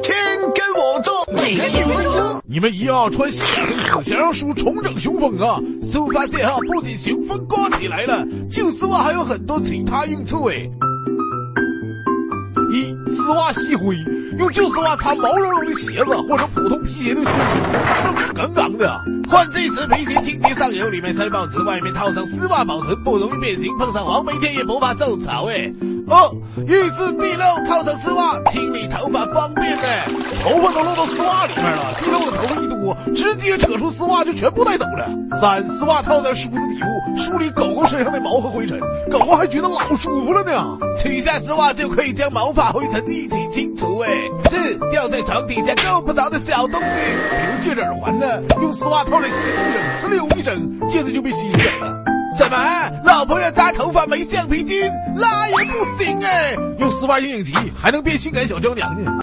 天跟我做，每天一分钟。你们一定要穿西服，想让叔重整雄风啊！叔发现哈，不仅雄风刮起来了，旧丝袜还有很多其他用处哎。一丝袜吸灰，用旧丝袜擦毛茸茸的鞋子或者普通皮鞋的靴子，换这次皮鞋清洁上油，里面塞报纸，外面套上丝袜保存，不容易变形。碰上黄梅天也不怕受潮哎。二浴室地漏，套上丝袜清理头发方便诶。头发都漏到丝袜里面了，地漏的头发一多，直接扯出丝袜就全部带走了。三丝袜套在梳子底部，梳理狗狗身上的毛和灰尘，狗狗还觉得老舒服了呢。取下丝袜就可以将毛发灰尘一起清除哎。掉在床底下够不着的小东西，比如戒指、耳环呢，用丝袜套来洗个清整，呲溜一声，戒指就被吸走了。什么？老婆要扎头发没橡皮筋，那也不行哎！用丝袜影影集还能变性感小娇娘呢。